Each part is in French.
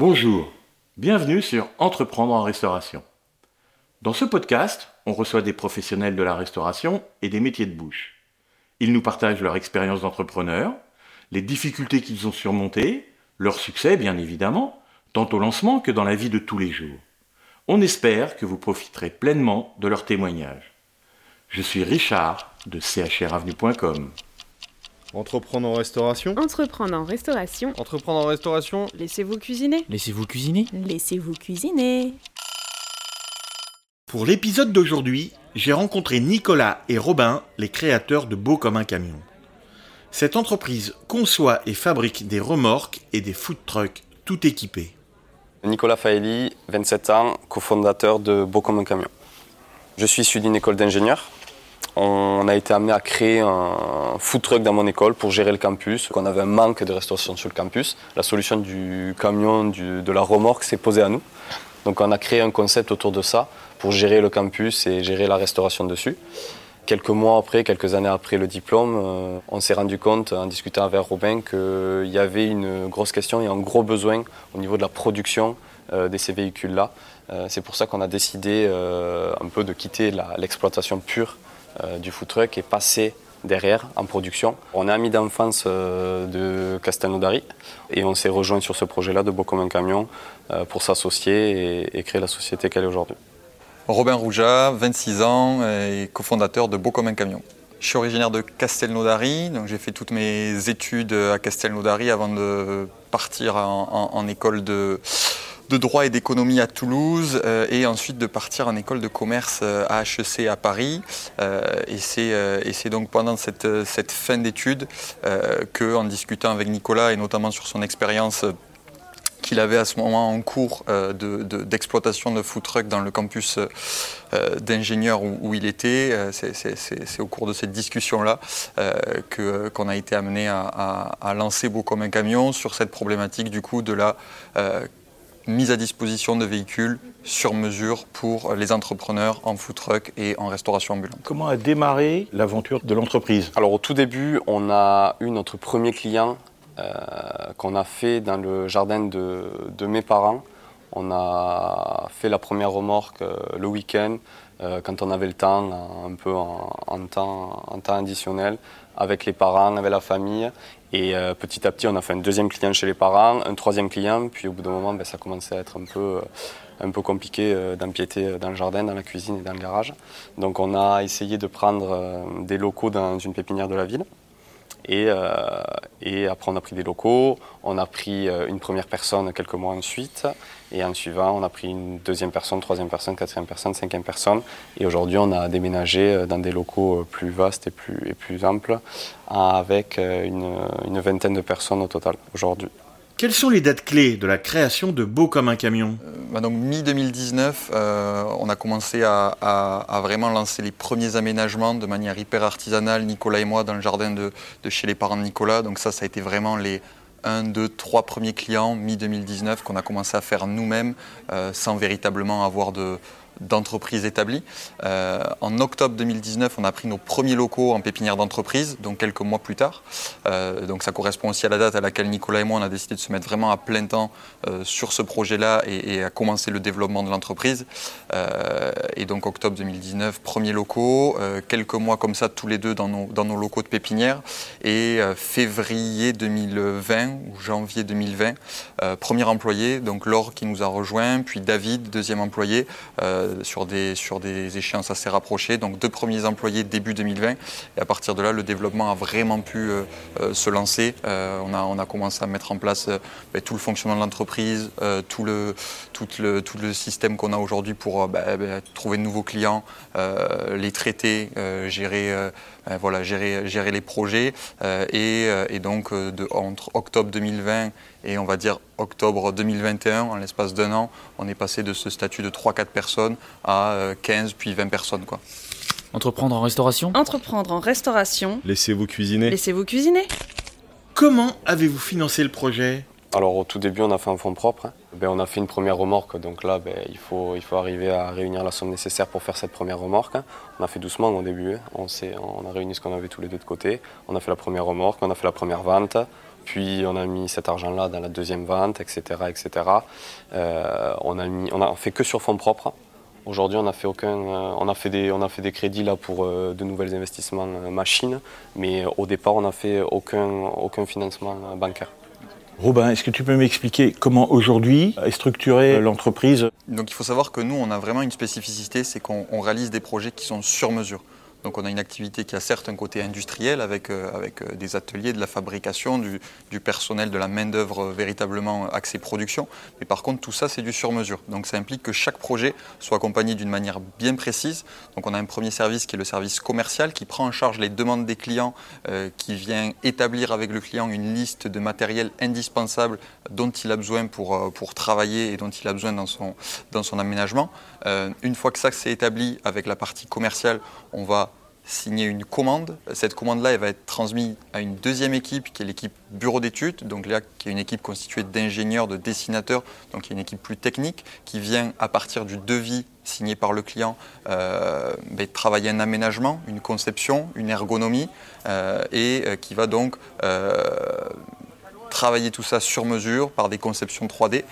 Bonjour, bienvenue sur Entreprendre en restauration. Dans ce podcast, on reçoit des professionnels de la restauration et des métiers de bouche. Ils nous partagent leur expérience d'entrepreneur, les difficultés qu'ils ont surmontées, leur succès bien évidemment, tant au lancement que dans la vie de tous les jours. On espère que vous profiterez pleinement de leurs témoignages. Je suis Richard de chravenue.com. Entreprendre en restauration Entreprendre en restauration. Entreprendre en restauration Laissez-vous cuisiner. Laissez-vous cuisiner Laissez-vous cuisiner. Pour l'épisode d'aujourd'hui, j'ai rencontré Nicolas et Robin, les créateurs de Beau comme un camion. Cette entreprise conçoit et fabrique des remorques et des food trucks tout équipés. Nicolas Faeli, 27 ans, cofondateur de Beau comme un camion. Je suis issu d'une école d'ingénieur on a été amené à créer un food truck dans mon école pour gérer le campus. On avait un manque de restauration sur le campus. La solution du camion, de la remorque s'est posée à nous. Donc on a créé un concept autour de ça pour gérer le campus et gérer la restauration dessus. Quelques mois après, quelques années après le diplôme, euh, on s'est rendu compte en discutant avec Robin qu'il y avait une grosse question et un gros besoin au niveau de la production euh, de ces véhicules-là. Euh, c'est pour ça qu'on a décidé un peu de quitter l'exploitation pure du food truck est passé derrière en production. On est amis d'enfance euh, de Castelnaudary et on s'est rejoint sur ce projet-là de Beau comme un camion euh, pour s'associer et, créer la société qu'elle est aujourd'hui. Robin Rouja, 26 ans et cofondateur de Beau comme un camion. Je suis originaire de Castelnaudary, donc j'ai fait toutes mes études à Castelnaudary avant de partir en école de, de droit et d'économie à Toulouse euh, et ensuite de partir en école de commerce euh, à HEC à Paris. Euh, et c'est donc pendant cette, fin d'études qu'en discutant avec Nicolas et notamment sur son expérience qu'il avait à ce moment en cours d'exploitation de, food truck dans le campus d'ingénieur où, il était. C'est au cours de cette discussion-là qu'on a été amené à, à, lancer Beau comme un camion sur cette problématique du coup de la mise à disposition de véhicules sur mesure pour les entrepreneurs en food truck et en restauration ambulante. Comment a démarré l'aventure de l'entreprise? Alors au tout début, on a eu notre premier client euh, qu'on a fait dans le jardin de, mes parents. On a fait la première remorque euh, le week-end euh, quand on avait le temps, un peu en, temps, additionnel, avec les parents, avec la famille. Et euh, petit à petit, on a fait un deuxième client chez les parents, un troisième client, puis au bout d'un moment, ben, ça commençait à être un peu, euh, un peu compliqué euh, d'empiéter dans le jardin, dans la cuisine et dans le garage. Donc on a essayé de prendre des locaux dans une pépinière de la ville. Et, après, on a pris des locaux, on a pris une première personne quelques mois ensuite, et en suivant, on a pris une deuxième personne, troisième personne, quatrième personne, cinquième personne. Et aujourd'hui, on a déménagé dans des locaux plus vastes et plus, et plus amples, avec euh, une, vingtaine de personnes au total aujourd'hui. Quelles sont les dates clés de la création de Beau comme un camion? Euh, bah Donc mi-2019, euh, on a commencé à, vraiment lancer les premiers aménagements de manière hyper artisanale, Nicolas et moi, dans le jardin de, de chez les parents de Nicolas. Donc ça, ça a été vraiment les un, deux, trois premiers clients mi-2019 qu'on a commencé à faire nous-mêmes sans véritablement avoir de, d'entreprises établies. Euh, en octobre 2019, on a pris nos premiers locaux en pépinière d'entreprise, donc quelques mois plus tard. Euh, donc ça correspond aussi à la date à laquelle Nicolas et moi, on a décidé de se mettre vraiment à plein temps euh, sur ce projet-là et, à commencer le développement de l'entreprise. et donc octobre 2019, premiers locaux, quelques mois comme ça, tous les deux dans nos, dans nos locaux de pépinière. Et février 2020 ou janvier 2020, premier employé, donc Laure qui nous a rejoint, puis David, deuxième employé sur, des, sur des échéances assez rapprochées. Donc deux premiers employés début 2020 et à partir de là, le développement a vraiment pu euh, euh, se lancer. Euh, on, a, on a commencé à mettre en place ben, tout le fonctionnement de l'entreprise, tout, le, tout, le, tout le système qu'on a aujourd'hui pour ben, ben, trouver de nouveaux clients, les traiter, gérer, voilà, gérer, gérer les projets. Et, et, donc de, entre octobre 2020 et on va dire octobre 2021, en l'espace d'un an, on est passé de ce statut de 3-4 personnes à 15 euh, puis 20 personnes. Quoi. Entreprendre en restauration? Entreprendre en restauration. Laissez-vous cuisiner. Laissez-vous cuisiner. Comment avez-vous financé le projet? Alors au tout début, on a fait un fonds propre. Hein. Ben, on a fait une première remorque, donc là, ben, il, faut, il faut arriver à réunir la somme nécessaire pour faire cette première remorque. Hein. On a fait doucement au début, hein. on, a réuni ce qu'on avait tous les deux de côté. On a fait la première remorque, on a fait la première vente, Puis on a mis cet argent-là dans la deuxième vente, etc. etc. Euh, on a fait que sur fonds propres. Aujourd'hui, on a fait euh, des, crédits là pour euh, de nouveaux investissements machines, mais au départ, on n'a fait aucun financement bancaire. Robin, est-ce que tu peux m'expliquer comment aujourd'hui est structurée l'entreprise? Donc il faut savoir que nous, on a vraiment une spécificité, c'est qu'on réalise des projets qui sont sur mesure. Donc on a une activité qui a certes un côté industriel avec, euh, avec euh, des ateliers, de la fabrication, du, personnel, de la main-d'œuvre euh, véritablement axée production. Mais par contre, tout ça, c'est du sur-mesure. Donc ça implique que chaque projet soit accompagné d'une manière bien précise. Donc on a un premier service qui est le service commercial qui prend en charge les demandes des clients, qui vient établir avec le client une liste de matériel indispensable dont il a besoin pour, pour travailler et dont il a besoin dans son, dans son aménagement. une fois que ça s'est établi avec la partie commerciale, on va signer une commande. Cette commande-là, elle va être transmise à une deuxième équipe qui est l'équipe bureau d'études, donc là, qui est une équipe constituée d'ingénieurs, de dessinateurs, donc qui est une équipe plus technique, qui vient à partir du devis signé par le client euh, ben, travailler un aménagement, une conception, une ergonomie, euh, et euh, qui va donc travailler tout ça sur mesure par des conceptions 3D.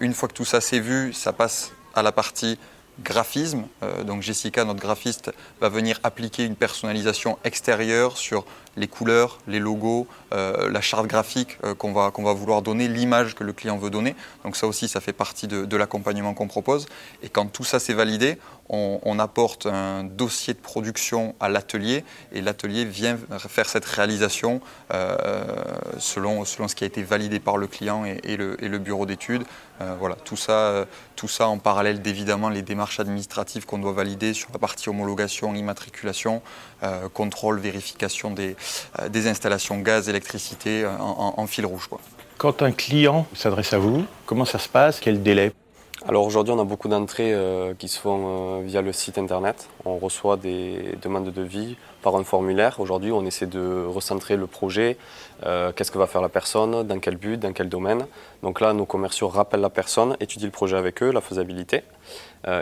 une fois que tout ça s'est vu, ça passe à la partie graphisme. Euh, donc Jessica, notre graphiste, va venir appliquer une personnalisation extérieure sur les couleurs, les logos, euh, la charte graphique euh, qu'on va, vouloir donner, l'image que le client veut donner. Donc ça aussi, ça fait partie de, l'accompagnement qu'on propose. Et quand tout ça s'est validé, on, apporte un dossier de production à l'atelier et l'atelier vient faire cette réalisation selon, selon ce qui a été validé par le client et, le, bureau d'études. voilà, tout ça, tout ça en parallèle d'évidemment les démarches administratives qu'on doit valider sur la partie homologation, immatriculation, contrôle, vérification des, euh, des installations gaz, électricité euh, en, fil rouge. Quand un client s'adresse à vous, comment ça se passe? Quel délai? Alors aujourd'hui, on a beaucoup d'entrées euh, qui se font via le site internet. On reçoit des demandes de devis par un formulaire. Aujourd'hui, on essaie de recentrer le projet. Qu'est-ce que va faire la personne Dans quel but Dans quel domaine Donc là, nos commerciaux rappellent la personne, étudient le projet avec eux, la faisabilité.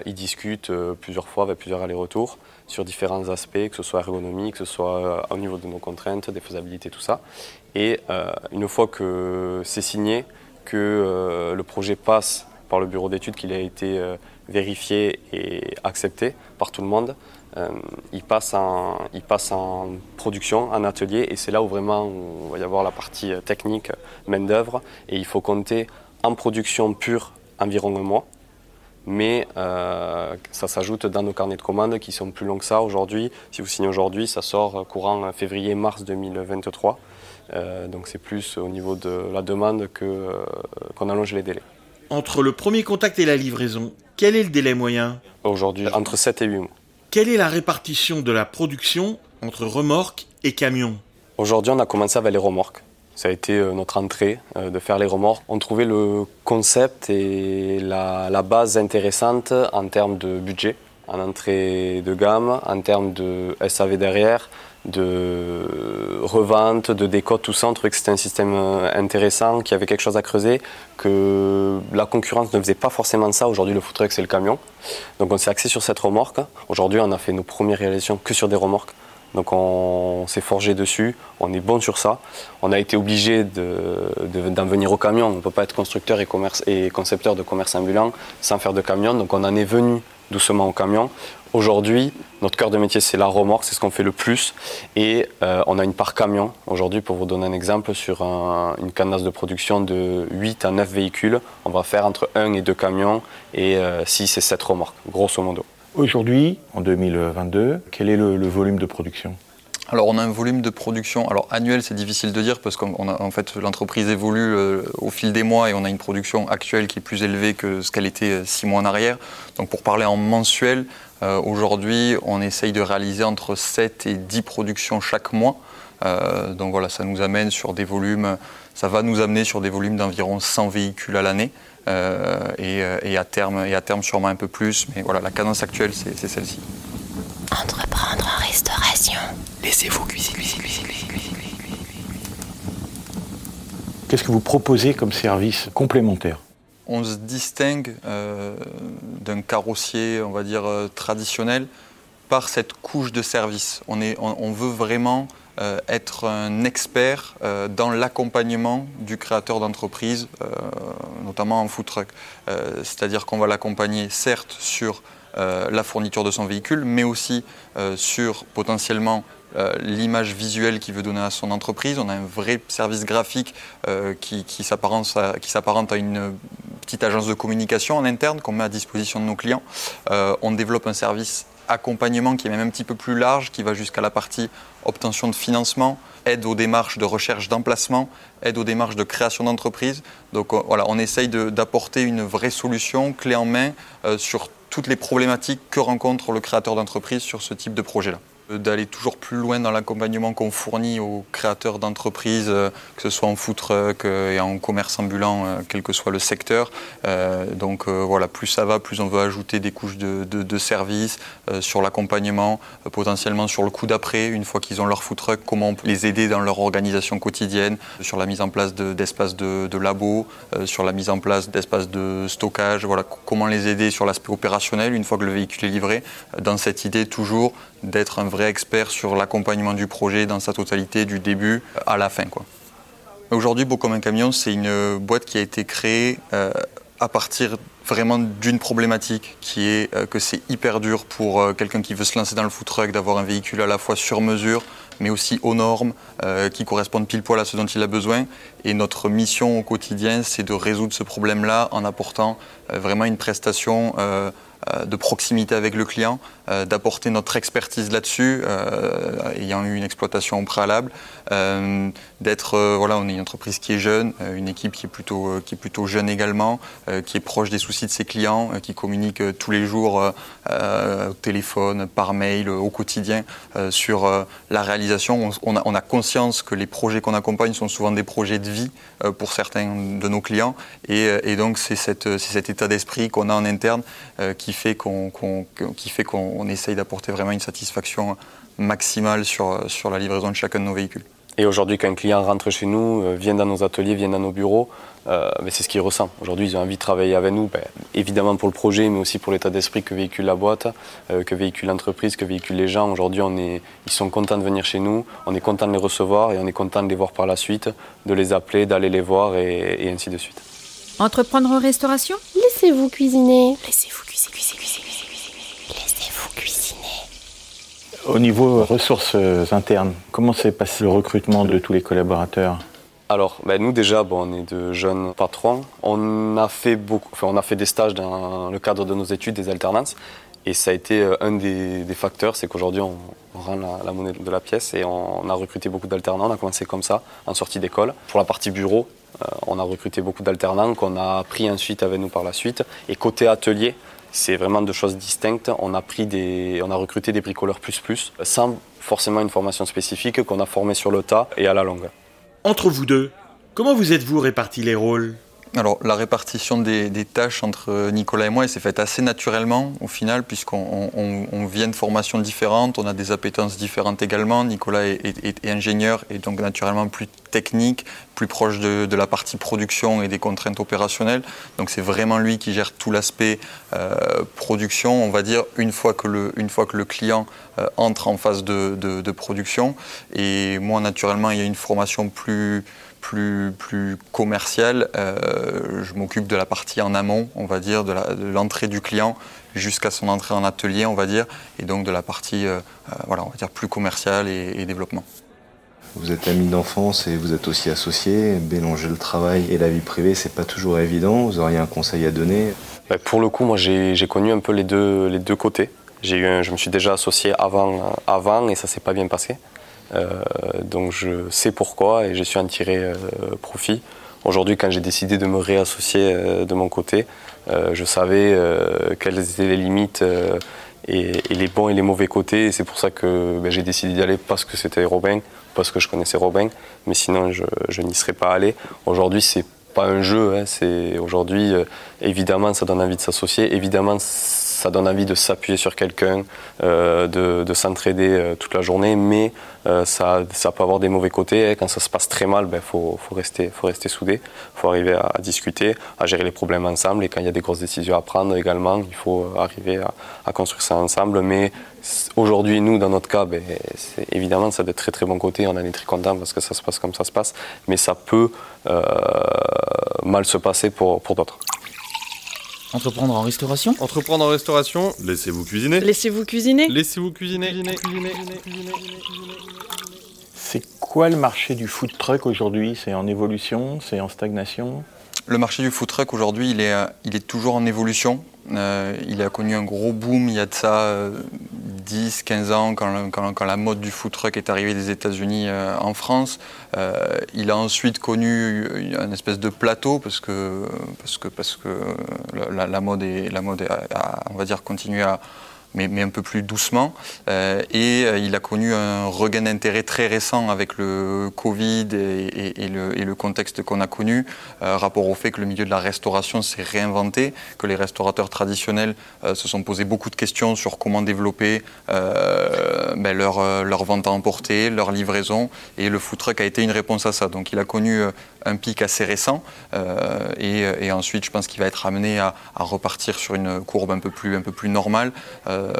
ils discutent plusieurs fois avec plusieurs allers-retours sur différents aspects, que ce soit ergonomique, que ce soit euh, au niveau de nos contraintes, des faisabilités, tout ça. Et euh, une fois que c'est signé, que euh, le projet passe par le bureau d'études, qu'il a été vérifié et accepté par tout le monde, il, passe en, il production, en atelier, et c'est là où vraiment il va y avoir la partie technique, main-d'œuvre, et il faut compter en production pure environ un mois mais euh, ça s'ajoute dans nos carnets de commandes qui sont plus longs que ça aujourd'hui. Si vous signez aujourd'hui, ça sort courant février-mars 2023. Euh, donc c'est plus au niveau de la demande que, euh, qu'on allonge les délais. Entre le premier contact et la livraison, quel est le délai moyen? Aujourd'hui, entre 7 et 8 mois. Quelle est la répartition de la production entre remorques et camions? Aujourd'hui, on a commencé avec les remorques. Ça a été euh, notre entrée euh, de faire les remorques. On trouvait le concept et la, base intéressante en termes de budget, en entrée de gamme, en termes de SAV derrière, de revente, de décote, tout ça. On trouvait que c'était un système euh, intéressant, qui avait quelque chose à creuser, que la concurrence ne faisait pas forcément ça. Aujourd'hui, le food truck, c'est le camion. Donc on s'est axé sur cette remorque. Aujourd'hui, on a fait nos premières réalisations que sur des remorques. Donc on s'est forgé dessus, on est bon sur ça. On a été obligé d'en venir au camion. On ne peut pas être constructeur et, concepteur de commerce ambulant sans faire de camion. Donc on en est venu doucement au camion. Aujourd'hui, notre cœur de métier, c'est la remorque, c'est ce qu'on fait le plus. Et euh, on a une part camion. Aujourd'hui, pour vous donner un exemple, sur une cadence de production de 8 à 9 véhicules, on va faire entre 1 et 2 camions et 6 euh, et 7 remorques, grosso modo. Aujourd'hui, en 2022, quel est le, volume de production? Alors on a un volume de production, alors annuel c'est difficile de dire parce qu'en fait l'entreprise évolue euh, au fil des mois et on a une production actuelle qui est plus élevée que ce qu'elle était euh, six mois en arrière. Donc pour parler en mensuel, euh, aujourd'hui on essaye de réaliser entre 7 et 10 productions chaque mois. donc voilà, ça nous amène sur des volumes, ça va nous amener sur des volumes d'environ 100 véhicules à l'année. Euh, euh, et, à terme, et à terme sûrement un peu plus. Mais voilà, la cadence actuelle, c'est celle-ci. Entreprendre en restauration. Laissez-vous cuisiner, cuisiner, cuisiner, cuisiner. Qu'est-ce que vous proposez comme service complémentaire? On se distingue euh, d'un carrossier, on va dire, traditionnel par cette couche de service. On, est, on, veut vraiment euh, être un expert euh, dans l'accompagnement du créateur d'entreprise, euh, notamment en food truck. C'est-à-dire qu'on va l'accompagner certes sur la fourniture de son véhicule, mais aussi sur potentiellement l'image visuelle qu'il veut donner à son entreprise. On a un vrai service graphique qui, qui s'apparente à, une petite agence de communication en interne qu'on met à disposition de nos clients. on développe un service accompagnement qui est même un petit peu plus large, qui va jusqu'à la partie obtention de financement, aide aux démarches de recherche d'emplacement, aide aux démarches de création d'entreprise. Donc euh, voilà, on essaye d'apporter une vraie solution clé en main euh, sur toutes les problématiques que rencontre le créateur d'entreprise sur ce type de projet-là d'aller toujours plus loin dans l'accompagnement qu'on fournit aux créateurs d'entreprises, euh, que ce soit en food truck euh, et en commerce ambulant, euh, quel que soit le secteur. donc voilà, plus ça va, plus on veut ajouter des couches de, services sur l'accompagnement, potentiellement sur le coup d'après, une fois qu'ils ont leur food truck, comment on peut les aider dans leur organisation quotidienne, sur la mise en place d'espaces de, de, labo, sur la mise en place d'espaces de stockage, voilà, comment les aider sur l'aspect opérationnel une fois que le véhicule est livré, dans cette idée toujours d'être un vrai expert sur l'accompagnement du projet dans sa totalité, du début à la fin. Aujourd'hui, Beau comme un camion, c'est une boîte qui a été créée euh, à partir vraiment d'une problématique qui est euh, que c'est hyper dur pour euh, quelqu'un qui veut se lancer dans le food truck d'avoir un véhicule à la fois sur mesure, mais aussi aux normes, qui correspondent pile poil à ce dont il a besoin. Et notre mission au quotidien, c'est de résoudre ce problème-là en apportant vraiment une prestation de proximité avec le client, euh, d'apporter notre expertise là-dessus, euh, ayant eu une exploitation au préalable, euh, d'être, voilà, on est une entreprise qui est jeune, une équipe qui est plutôt, qui est plutôt jeune également, qui est proche des soucis de ses clients, qui communique tous les jours au téléphone, par mail, au quotidien sur la réalisation. On, a, conscience que les projets qu'on accompagne sont souvent des projets de vie pour certains de nos clients, et, donc c'est cet état d'esprit qu'on a en interne qui fait qu'on qui fait qu'on on essaye d'apporter vraiment une satisfaction maximale sur, la livraison de chacun de nos véhicules. Et aujourd'hui, quand un client rentre chez nous, euh, vient dans nos ateliers, vient dans nos bureaux, euh, c'est ce qu'il ressent. Aujourd'hui, ils ont envie de travailler avec nous, ben, évidemment pour le projet, mais aussi pour l'état d'esprit que véhicule la boîte, euh, que véhicule l'entreprise, que véhicule les gens. Aujourd'hui, ils sont contents de venir chez nous, on est content de les recevoir et on est content de les voir par la suite, de les appeler, d'aller les voir et ainsi de suite. Entreprendre en restauration Laissez-vous cuisiner. Laissez-vous cuisiner, cuisiner, cuisiner. Au niveau ressources internes, comment s'est passé le recrutement de tous les collaborateurs? Alors, ben nous déjà, bon, on est de jeunes patrons. On a fait beaucoup, on a fait des stages dans le cadre de nos études, des alternances, et ça a été euh, un des, facteurs, c'est qu'aujourd'hui on, rend la, monnaie de la pièce et on, a recruté beaucoup d'alternants. On a commencé comme ça, en sortie d'école. Pour la partie bureau, euh, on a recruté beaucoup d'alternants qu'on a pris ensuite avec nous par la suite. Et côté atelier, c'est vraiment deux choses distinctes. On a, pris des, on a recruté des bricoleurs plus plus, sans forcément une formation spécifique qu'on a formé sur le tas et à la longue. Entre vous deux, comment vous êtes-vous répartis les rôles? Alors, la répartition des, tâches entre Nicolas et moi, s'est faite assez naturellement au final, puisqu'on vient de formations différentes, on a des appétences différentes également. Nicolas est, ingénieur et donc naturellement plus technique, plus proche de, la partie production et des contraintes opérationnelles. Donc, c'est vraiment lui qui gère tout l'aspect euh, production, on va dire, une fois que le, une fois que le client euh, entre en phase de, production. Et moi, naturellement, il y a une formation plus plus, plus commercial, euh, je m'occupe de la partie en amont, on va dire, de l'entrée du client jusqu'à son entrée en atelier, on va dire, et donc de la partie, voilà, on va dire, plus commerciale et, développement. Vous êtes ami d'enfance et vous êtes aussi associé. Mélanger le travail et la vie privée, c'est pas toujours évident. Vous auriez un conseil à donner? Bah, Pour le coup, moi, j'ai connu un peu les deux, côtés. Je me suis déjà associé avant, avant et ça s'est pas bien passé. Euh, donc je sais pourquoi et suis en tiré euh, profit. Aujourd'hui, quand j'ai décidé de me réassocier euh, de mon côté, je savais quelles étaient les limites et, les bons et les mauvais côtés. C'est pour ça que ben, j'ai décidé d'y aller parce que c'était Robin, parce que je connaissais Robin. Mais sinon, je, n'y serais pas allé. Aujourd'hui, c'est pas un jeu. Hein, c'est aujourd'hui, évidemment, ça donne envie de s'associer. Évidemment, ça donne envie de s'appuyer sur quelqu'un, euh, de, de s'entraider euh, toute la journée, mais euh, ça, peut avoir des mauvais côtés. Quand ça se passe très mal, il ben, faut, rester, soudé, il faut arriver à, discuter, à gérer les problèmes ensemble. Et quand il y a des grosses décisions à prendre également, il faut arriver à, construire ça ensemble. Mais aujourd'hui, nous, dans notre cas, ben, évidemment, ça a de très très bons côtés. On en est très content parce que ça se passe comme ça se passe. Mais ça peut mal se passer pour d'autres. Entreprendre en restauration Entreprendre en restauration. Laissez-vous cuisiner. Laissez-vous cuisiner. Laissez-vous cuisiner. C'est quoi le marché du food truck aujourd'hui? C'est en évolution? C'est en stagnation? Le marché du food truck aujourd'hui, il est, il est toujours en évolution. Euh, il a connu un gros boom il y a de ça euh, 10, 15 ans, quand, quand, quand, la mode du food truck est arrivée des États-Unis euh, en France. Euh, il a ensuite connu un espèce de plateau parce que, parce que, parce que la, mode, est, la mode a, on va dire, continué à, mais, un peu plus doucement. Euh, et euh, il a connu un regain d'intérêt très récent avec le Covid et, le, contexte qu'on a connu, euh, rapport au fait que le milieu de la restauration s'est réinventé, que les restaurateurs traditionnels se sont posé beaucoup de questions sur comment développer ben leur, vente à emporter, leur livraison, et le food truck a été une réponse à ça. Donc il a connu un pic assez récent, et, ensuite je pense qu'il va être amené à, repartir sur une courbe un peu plus, normale.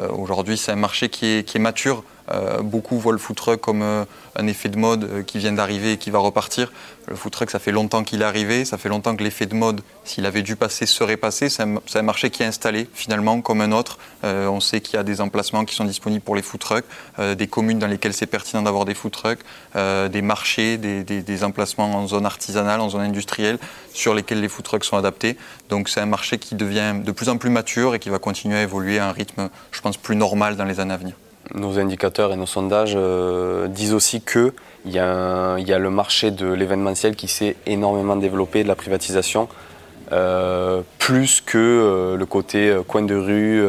Aujourd'hui, c'est un marché qui est, qui est mature. Euh, beaucoup voient le food truck comme euh, un effet de mode euh, qui vient d'arriver et qui va repartir. Le food truck, ça fait longtemps qu'il est arrivé, ça fait longtemps que l'effet de mode, s'il avait dû passer, serait passé. C'est un, marché qui est installé finalement comme un autre. On sait qu'il y a des emplacements qui sont disponibles pour les food trucks, des communes dans lesquelles c'est pertinent d'avoir des food trucks, des marchés, des, emplacements en zone artisanale, en zone industrielle, sur lesquels les food trucks sont adaptés. Donc c'est un marché qui devient de plus en plus mature et qui va continuer à évoluer à un rythme, je pense, plus normal dans les années à venir nos indicateurs et nos sondages euh, disent aussi qu'il y, a y a le marché de l'événementiel qui s'est énormément développé, de la privatisation, euh, plus que euh, le côté coin de rue,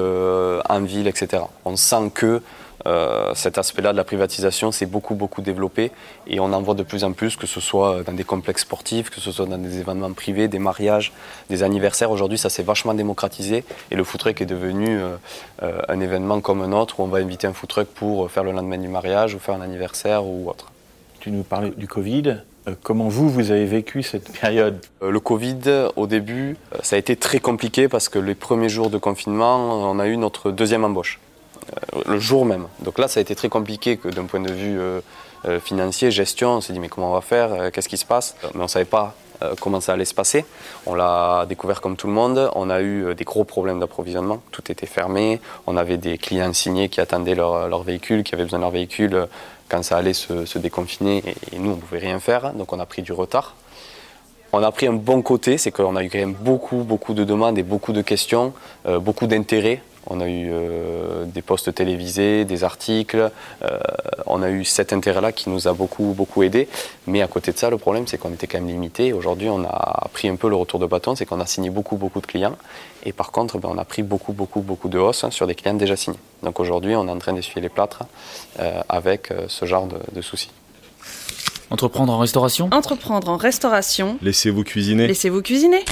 en ville, etc. On sent que euh, cet aspect-là de la privatisation s'est beaucoup beaucoup développé et on en voit de plus en plus, que ce soit dans des complexes sportifs, que ce soit dans des événements privés, des mariages, des anniversaires. Aujourd'hui, ça s'est vachement démocratisé et le food truck est devenu euh, euh, un événement comme un autre où on va inviter un food truck pour faire le lendemain du mariage ou faire un anniversaire ou autre. Tu nous parlais du Covid. Comment vous, vous avez vécu cette période? Le Covid, au début, ça a été très compliqué parce que les premiers jours de confinement, on a eu notre deuxième embauche le jour même. Donc là, ça a été très compliqué d'un point de vue euh, euh, financier, gestion, on s'est dit mais comment on va faire, euh, qu'est-ce qui se passe? Mais on ne savait pas euh, comment ça allait se passer. On l'a découvert comme tout le monde. On a eu des gros problèmes d'approvisionnement. Tout était fermé. On avait des clients signés qui attendaient leur, leur véhicule, qui avaient besoin de leur véhicule quand ça allait se, déconfiner. Et, nous, on ne pouvait rien faire. Donc on a pris du retard. On a pris un bon côté, c'est qu'on a eu quand même beaucoup, beaucoup de demandes et beaucoup de questions, euh, beaucoup d'intérêt on a eu euh, des postes télévisés, des articles. Euh, on a eu cet intérêt-là qui nous a beaucoup, beaucoup aidé. Mais à côté de ça, le problème, c'est qu'on était quand même limité. Aujourd'hui, on a pris un peu le retour de bâton, c'est qu'on a signé beaucoup, beaucoup de clients. Et par contre, ben, on a pris beaucoup, beaucoup, beaucoup de hausse hein, sur des clients déjà signés. Donc aujourd'hui, on est en train d'essuyer les plâtres euh, avec ce genre de, de soucis. Entreprendre en restauration? Entreprendre en restauration. Laissez-vous cuisiner. Laissez-vous cuisiner.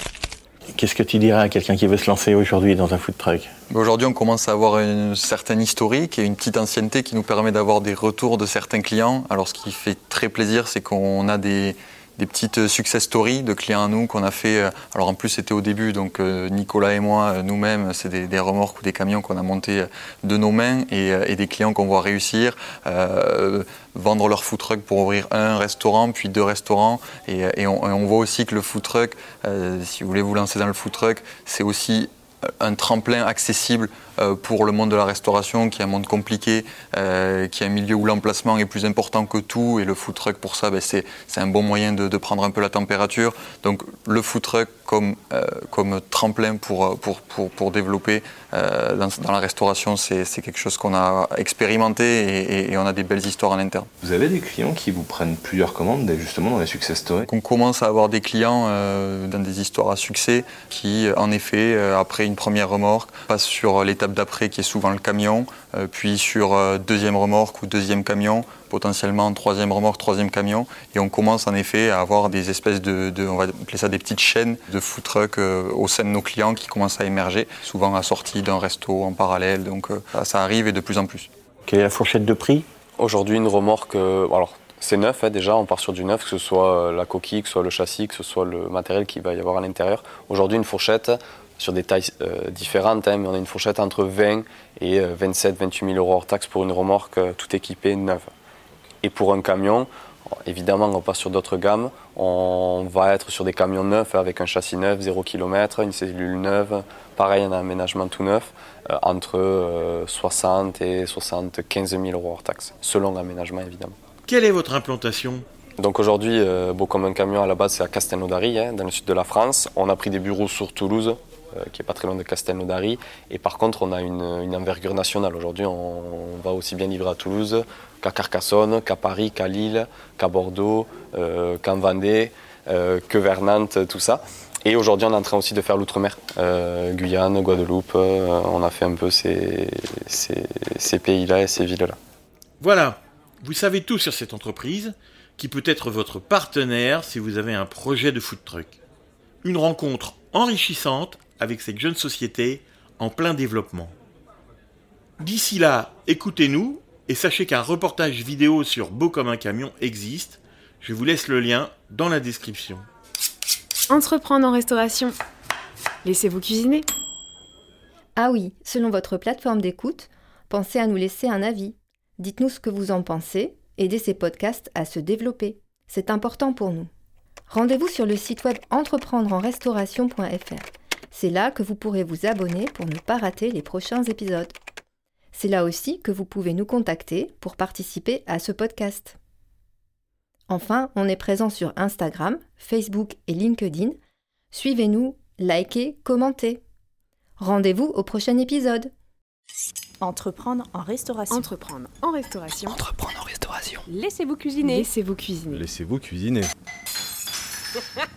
Qu'est-ce que tu dirais à quelqu'un qui veut se lancer aujourd'hui dans un food truck Aujourd'hui, on commence à avoir une certaine historique et une petite ancienneté qui nous permet d'avoir des retours de certains clients. Alors, ce qui fait très plaisir, c'est qu'on a des, des petites success stories de clients à nous qu'on a fait. Alors en plus c'était au début, donc Nicolas et moi nous-mêmes, c'est des, remorques ou des camions qu'on a montés de nos mains et, des clients qu'on voit réussir, euh, vendre leur food truck pour ouvrir un restaurant puis deux restaurants et, on, voit aussi que le food truck, euh, si vous voulez vous lancer dans le food truck, c'est aussi un tremplin accessible euh, pour le monde de la restauration, qui est un monde compliqué, euh, qui est un milieu où l'emplacement est plus important que tout, et le food truck pour ça, ben, c'est un bon moyen de, de, prendre un peu la température. Donc le food truck comme, euh, comme tremplin pour, pour, pour, pour développer euh, dans, dans, la restauration, c'est quelque chose qu'on a expérimenté et, et, et, on a des belles histoires en interne. Vous avez des clients qui vous prennent plusieurs commandes, justement dans les success stories? On commence à avoir des clients dans des histoires à succès qui, en effet, après une première remorque, passe sur l'étape d'après qui est souvent le camion, euh, puis sur euh, deuxième remorque ou deuxième camion, potentiellement troisième remorque, troisième camion, et on commence en effet à avoir des espèces de, de on va appeler ça des petites chaînes de food truck euh, au sein de nos clients qui commencent à émerger, souvent assortis d'un resto en parallèle, donc euh, ça, ça arrive et de plus en plus. Quelle est la fourchette de prix? Aujourd'hui, une remorque, euh, alors c'est neuf hein, déjà, on part sur du neuf, que ce soit euh, la coquille, que ce soit le châssis, que ce soit le matériel qu'il va y avoir à l'intérieur. Aujourd'hui, une fourchette sur des tailles euh, différentes, hein, mais on a une fourchette entre 20 et 27, 28 000 euros hors taxe pour une remorque euh, tout équipée neuve. Et pour un camion, évidemment, on passe sur d'autres gammes. On va être sur des camions neufs avec un châssis neuf, 0 km, une cellule neuve, pareil, un aménagement tout neuf, euh, entre euh, 60 et 75 000 euros hors taxe, selon l'aménagement évidemment. Quelle est votre implantation? Donc aujourd'hui, euh, Beau comme un camion à la base, c'est à Castelnaudary, hein, dans le sud de la France. On a pris des bureaux sur Toulouse, qui est pas très loin de Castelnaudary. Et par contre, on a une, une envergure nationale. Aujourd'hui, on, va aussi bien livrer à Toulouse qu'à Carcassonne, qu'à Paris, qu'à Lille, qu'à Bordeaux, euh, qu'en Vendée, euh, que vers Nantes, tout ça. Et aujourd'hui, on est en train aussi de faire l'outre-mer, euh, Guyane, Guadeloupe. euh, on a fait un peu ces, ces, ces pays-là et ces villes-là. Voilà, vous savez tout sur cette entreprise qui peut être votre partenaire si vous avez un projet de food truck. Une rencontre enrichissante avec cette jeune société en plein développement. D'ici là, écoutez-nous et sachez qu'un reportage vidéo sur Beau comme un camion existe. Je vous laisse le lien dans la description. Entreprendre en restauration. Laissez-vous cuisiner. Ah oui, selon votre plateforme d'écoute, pensez à nous laisser un avis. Dites-nous ce que vous en pensez, aidez ces podcasts à se développer. C'est important pour nous. Rendez-vous sur le site web entreprendreenrestauration.fr. C'est là que vous pourrez vous abonner pour ne pas rater les prochains épisodes. C'est là aussi que vous pouvez nous contacter pour participer à ce podcast. Enfin, on est présent sur Instagram, Facebook et LinkedIn. Suivez-nous, likez, commentez. Rendez-vous au prochain épisode. Entreprendre en restauration. Entreprendre en restauration. Entreprendre en restauration. Laissez-vous cuisiner. Laissez-vous cuisiner. Laissez-vous cuisiner.